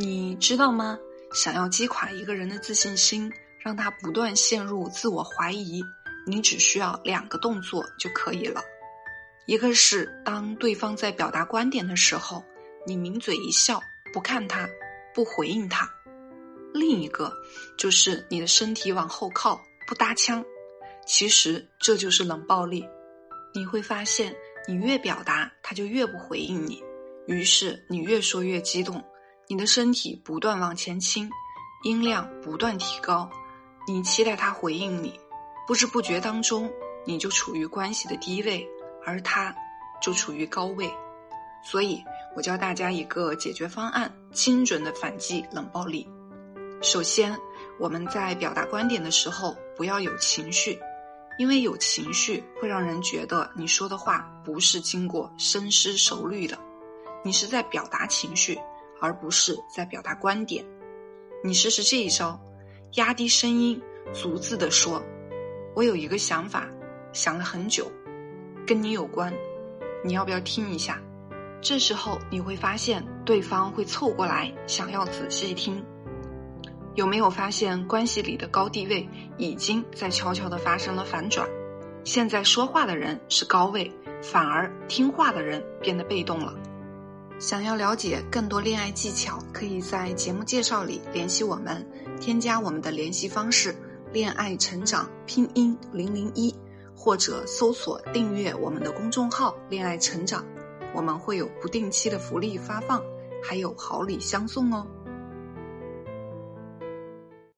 你知道吗？想要击垮一个人的自信心，让他不断陷入自我怀疑，你只需要两个动作就可以了。一个是当对方在表达观点的时候，你抿嘴一笑，不看他，不回应他；另一个就是你的身体往后靠，不搭腔。其实这就是冷暴力。你会发现，你越表达，他就越不回应你，于是你越说越激动。你的身体不断往前倾，音量不断提高，你期待他回应你，不知不觉当中，你就处于关系的低位，而他，就处于高位。所以我教大家一个解决方案，精准的反击冷暴力。首先，我们在表达观点的时候不要有情绪，因为有情绪会让人觉得你说的话不是经过深思熟虑的，你是在表达情绪。而不是在表达观点，你试试这一招，压低声音，逐字的说：“我有一个想法，想了很久，跟你有关，你要不要听一下？”这时候你会发现对方会凑过来，想要仔细听。有没有发现关系里的高地位已经在悄悄的发生了反转？现在说话的人是高位，反而听话的人变得被动了。想要了解更多恋爱技巧，可以在节目介绍里联系我们，添加我们的联系方式“恋爱成长拼音零零一”，或者搜索订阅我们的公众号“恋爱成长”，我们会有不定期的福利发放，还有好礼相送哦。